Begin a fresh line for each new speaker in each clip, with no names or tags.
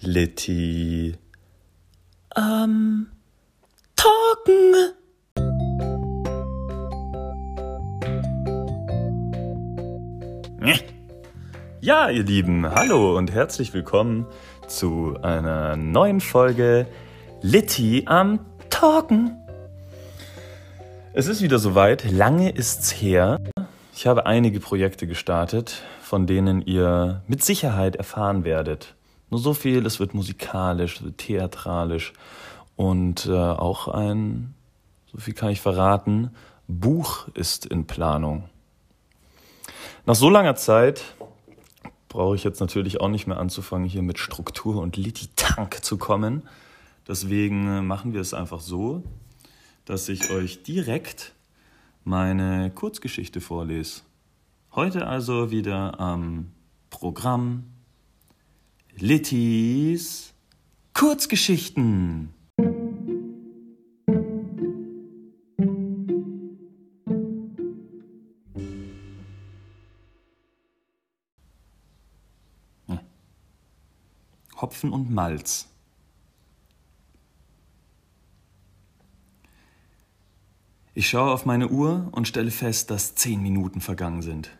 Litti am Talken. Ja, ihr Lieben, hallo und herzlich willkommen zu einer neuen Folge Litti am Talken. Es ist wieder soweit, lange ist's her. Ich habe einige Projekte gestartet, von denen ihr mit Sicherheit erfahren werdet. Nur so viel, es wird musikalisch, theatralisch und äh, auch ein, so viel kann ich verraten, Buch ist in Planung. Nach so langer Zeit brauche ich jetzt natürlich auch nicht mehr anzufangen, hier mit Struktur und Lititank zu kommen. Deswegen äh, machen wir es einfach so, dass ich euch direkt meine Kurzgeschichte vorlese. Heute also wieder am Programm Littys Kurzgeschichten. Hopfen und Malz. Ich schaue auf meine Uhr und stelle fest, dass zehn Minuten vergangen sind.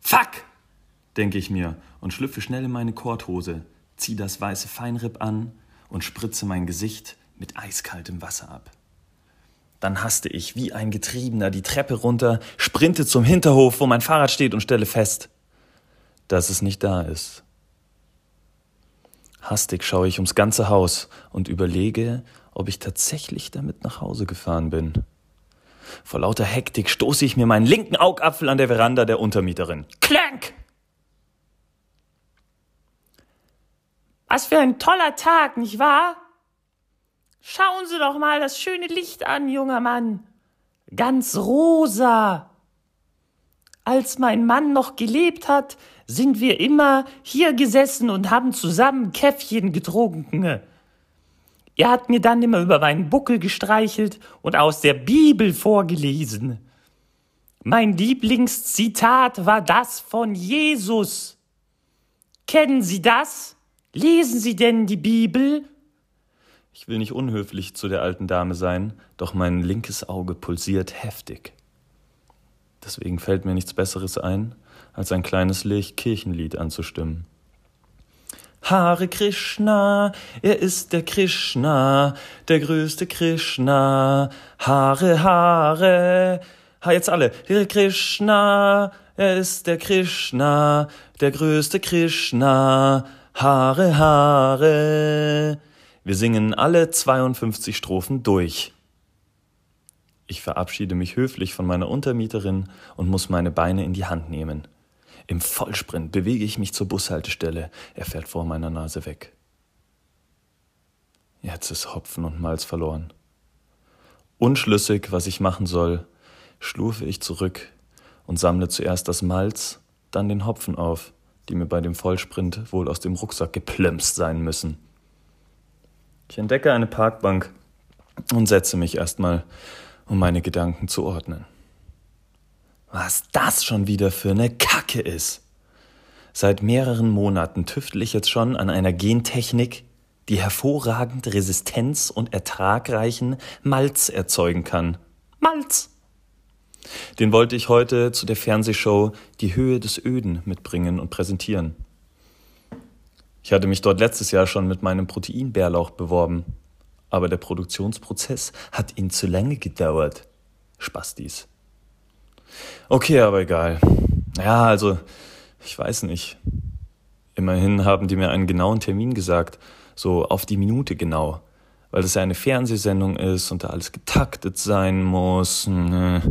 Fuck! denke ich mir und schlüpfe schnell in meine Korthose, ziehe das weiße Feinripp an und spritze mein Gesicht mit eiskaltem Wasser ab. Dann haste ich wie ein Getriebener die Treppe runter, sprinte zum Hinterhof, wo mein Fahrrad steht und stelle fest, dass es nicht da ist. Hastig schaue ich ums ganze Haus und überlege, ob ich tatsächlich damit nach Hause gefahren bin. Vor lauter Hektik stoße ich mir meinen linken Augapfel an der Veranda der Untermieterin. Klank!
Was für ein toller Tag, nicht wahr? Schauen Sie doch mal das schöne Licht an, junger Mann. Ganz rosa. Als mein Mann noch gelebt hat, sind wir immer hier gesessen und haben zusammen Käffchen getrunken. Er hat mir dann immer über meinen Buckel gestreichelt und aus der Bibel vorgelesen. Mein Lieblingszitat war das von Jesus. Kennen Sie das? Lesen Sie denn die Bibel?
Ich will nicht unhöflich zu der alten Dame sein, doch mein linkes Auge pulsiert heftig. Deswegen fällt mir nichts Besseres ein, als ein kleines Kirchenlied anzustimmen. Hare Krishna, er ist der Krishna, der größte Krishna. Hare Hare, ha jetzt alle. Hare Krishna, er ist der Krishna, der größte Krishna. Haare, Haare. Wir singen alle 52 Strophen durch. Ich verabschiede mich höflich von meiner Untermieterin und muss meine Beine in die Hand nehmen. Im Vollsprint bewege ich mich zur Bushaltestelle. Er fährt vor meiner Nase weg. Jetzt ist Hopfen und Malz verloren. Unschlüssig, was ich machen soll, schlurfe ich zurück und sammle zuerst das Malz, dann den Hopfen auf die mir bei dem Vollsprint wohl aus dem Rucksack geplömst sein müssen. Ich entdecke eine Parkbank und setze mich erstmal, um meine Gedanken zu ordnen. Was das schon wieder für eine Kacke ist. Seit mehreren Monaten tüftel ich jetzt schon an einer Gentechnik, die hervorragend Resistenz und ertragreichen Malz erzeugen kann. Malz! Den wollte ich heute zu der Fernsehshow Die Höhe des Öden mitbringen und präsentieren. Ich hatte mich dort letztes Jahr schon mit meinem Proteinbärlauch beworben, aber der Produktionsprozess hat ihn zu lange gedauert. Spastis. Okay, aber egal. Ja, also, ich weiß nicht. Immerhin haben die mir einen genauen Termin gesagt, so auf die Minute genau, weil das ja eine Fernsehsendung ist und da alles getaktet sein muss. Ne.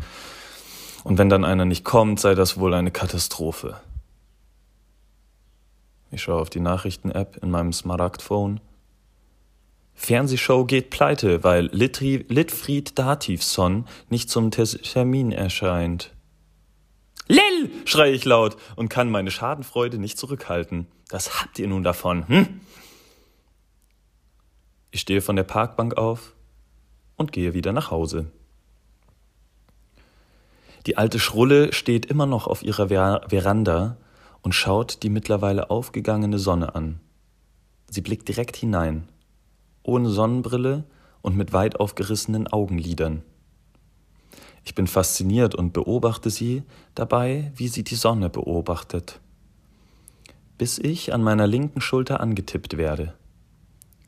Und wenn dann einer nicht kommt, sei das wohl eine Katastrophe. Ich schaue auf die Nachrichten-App in meinem Smaragdphone. Fernsehshow geht pleite, weil Litri Litfried Dativson nicht zum Termin erscheint. Lil! schreie ich laut und kann meine Schadenfreude nicht zurückhalten. Das habt ihr nun davon, hm? Ich stehe von der Parkbank auf und gehe wieder nach Hause. Die alte Schrulle steht immer noch auf ihrer Ver Veranda und schaut die mittlerweile aufgegangene Sonne an. Sie blickt direkt hinein, ohne Sonnenbrille und mit weit aufgerissenen Augenlidern. Ich bin fasziniert und beobachte sie dabei, wie sie die Sonne beobachtet, bis ich an meiner linken Schulter angetippt werde.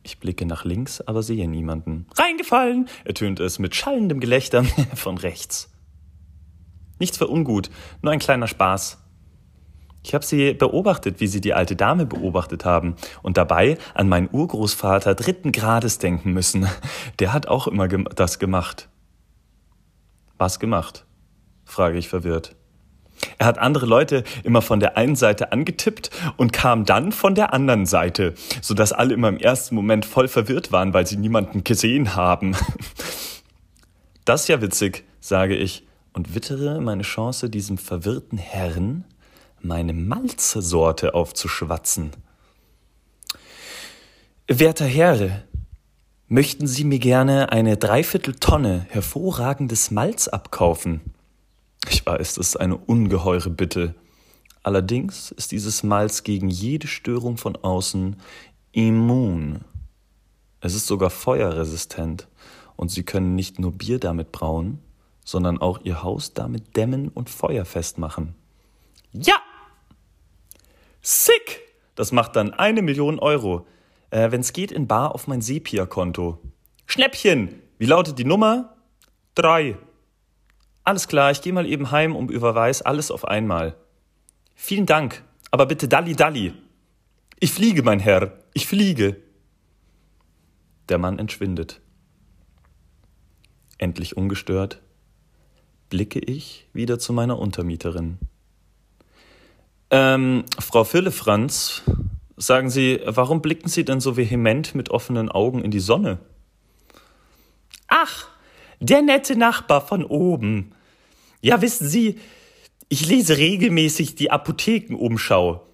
Ich blicke nach links, aber sehe niemanden. Reingefallen, ertönt es mit schallendem Gelächter von rechts. Nichts für ungut, nur ein kleiner Spaß. Ich habe sie beobachtet, wie sie die alte Dame beobachtet haben und dabei an meinen Urgroßvater dritten Grades denken müssen. Der hat auch immer das gemacht. Was gemacht? frage ich verwirrt. Er hat andere Leute immer von der einen Seite angetippt und kam dann von der anderen Seite, sodass alle immer im ersten Moment voll verwirrt waren, weil sie niemanden gesehen haben. Das ist ja witzig, sage ich und wittere meine Chance, diesem verwirrten Herrn meine Malzsorte aufzuschwatzen. Werter Herr, möchten Sie mir gerne eine Dreivierteltonne hervorragendes Malz abkaufen? Ich weiß, das ist eine ungeheure Bitte. Allerdings ist dieses Malz gegen jede Störung von außen immun. Es ist sogar feuerresistent und Sie können nicht nur Bier damit brauen, sondern auch Ihr Haus damit dämmen und feuerfest machen. Ja! Das macht dann eine Million Euro. Äh, Wenn es geht, in Bar auf mein Sepia-Konto. Schnäppchen! Wie lautet die Nummer? Drei. Alles klar, ich gehe mal eben heim und überweis alles auf einmal. Vielen Dank, aber bitte Dalli Dalli. Ich fliege, mein Herr, ich fliege. Der Mann entschwindet. Endlich ungestört blicke ich wieder zu meiner Untermieterin. Ähm, Frau Firlefranz, sagen Sie, warum blicken Sie denn so vehement mit offenen Augen in die Sonne?
Ach, der nette Nachbar von oben. Ja, wissen Sie, ich lese regelmäßig die Apothekenumschau.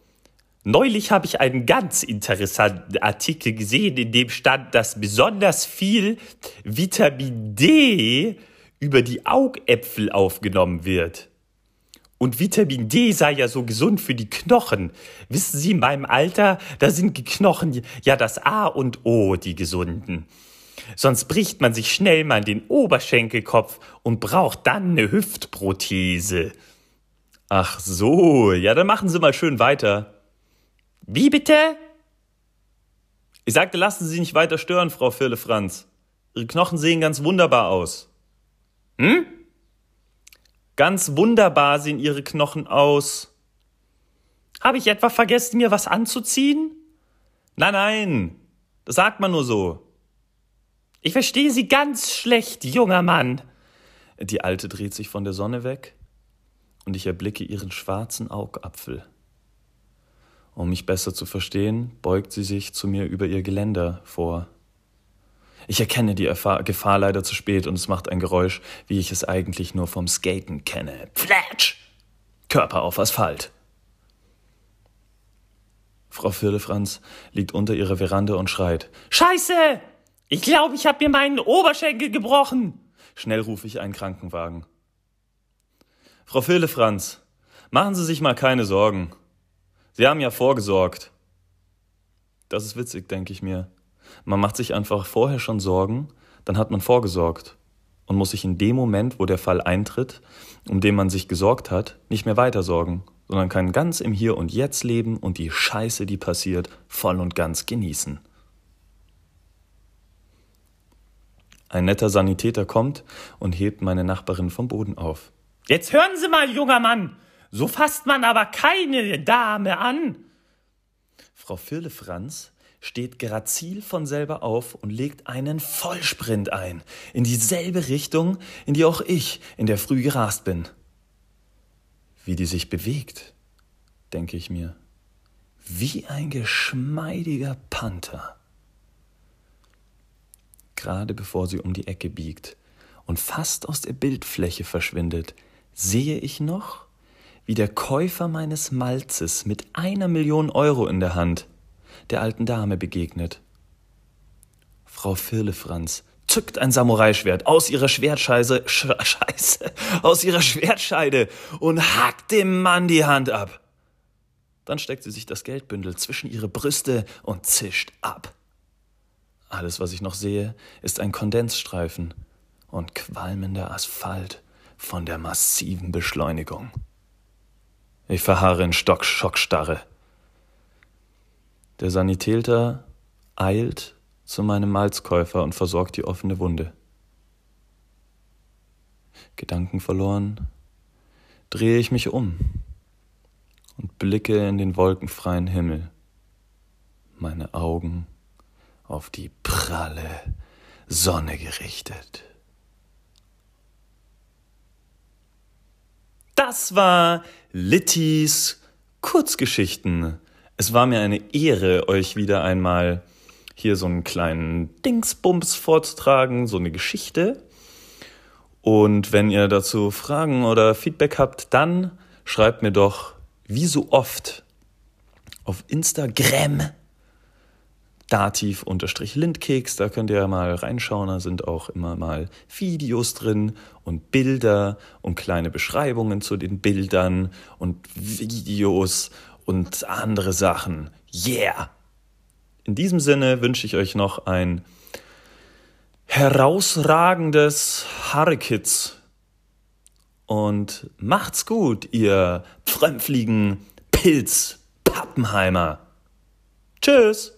Neulich habe ich einen ganz interessanten Artikel gesehen, in dem stand, dass besonders viel Vitamin D über die Augäpfel aufgenommen wird. Und Vitamin D sei ja so gesund für die Knochen. Wissen Sie, in meinem Alter, da sind die Knochen ja das A und O, die gesunden. Sonst bricht man sich schnell mal den Oberschenkelkopf und braucht dann eine Hüftprothese.
Ach so, ja, dann machen Sie mal schön weiter.
Wie bitte?
Ich sagte, lassen Sie nicht weiter stören, Frau Firle-Franz. Ihre Knochen sehen ganz wunderbar aus. Hm? Ganz wunderbar sehen ihre Knochen aus.
Habe ich etwa vergessen, mir was anzuziehen?
Nein, nein, das sagt man nur so.
Ich verstehe Sie ganz schlecht, junger Mann.
Die Alte dreht sich von der Sonne weg und ich erblicke ihren schwarzen Augapfel. Um mich besser zu verstehen, beugt sie sich zu mir über ihr Geländer vor. Ich erkenne die Erfahr Gefahr leider zu spät und es macht ein Geräusch, wie ich es eigentlich nur vom Skaten kenne. Flatsch! Körper auf Asphalt. Frau Firlefranz liegt unter ihrer Veranda und schreit.
Scheiße! Ich glaube, ich habe mir meinen Oberschenkel gebrochen.
Schnell rufe ich einen Krankenwagen. Frau Firlefranz, machen Sie sich mal keine Sorgen. Sie haben ja vorgesorgt. Das ist witzig, denke ich mir. Man macht sich einfach vorher schon Sorgen, dann hat man vorgesorgt und muss sich in dem Moment, wo der Fall eintritt, um den man sich gesorgt hat, nicht mehr weiter sorgen, sondern kann ganz im Hier und Jetzt leben und die Scheiße, die passiert, voll und ganz genießen. Ein netter Sanitäter kommt und hebt meine Nachbarin vom Boden auf.
Jetzt hören Sie mal, junger Mann, so fasst man aber keine Dame an.
Frau Firlefranz steht grazil von selber auf und legt einen Vollsprint ein, in dieselbe Richtung, in die auch ich in der Früh gerast bin. Wie die sich bewegt, denke ich mir, wie ein geschmeidiger Panther. Gerade bevor sie um die Ecke biegt und fast aus der Bildfläche verschwindet, sehe ich noch, wie der Käufer meines Malzes mit einer Million Euro in der Hand der alten Dame begegnet. Frau Firlefranz zückt ein Samurai-Schwert aus ihrer Schwertscheiße, Sch Scheiße, aus ihrer Schwertscheide und hackt dem Mann die Hand ab. Dann steckt sie sich das Geldbündel zwischen ihre Brüste und zischt ab. Alles, was ich noch sehe, ist ein Kondensstreifen und qualmender Asphalt von der massiven Beschleunigung. Ich verharre in Stockschockstarre. Der Sanitäter eilt zu meinem Malzkäufer und versorgt die offene Wunde. Gedanken verloren, drehe ich mich um und blicke in den wolkenfreien Himmel, meine Augen auf die pralle Sonne gerichtet. Das war Littys Kurzgeschichten. Es war mir eine Ehre, euch wieder einmal hier so einen kleinen Dingsbums vorzutragen, so eine Geschichte. Und wenn ihr dazu Fragen oder Feedback habt, dann schreibt mir doch wie so oft auf Instagram dativ-lindkeks, da könnt ihr mal reinschauen, da sind auch immer mal Videos drin und Bilder und kleine Beschreibungen zu den Bildern und Videos und andere Sachen. Yeah! In diesem Sinne wünsche ich euch noch ein herausragendes Harekitz und macht's gut, ihr Pfrömpfligen Pilz Pappenheimer. Tschüss!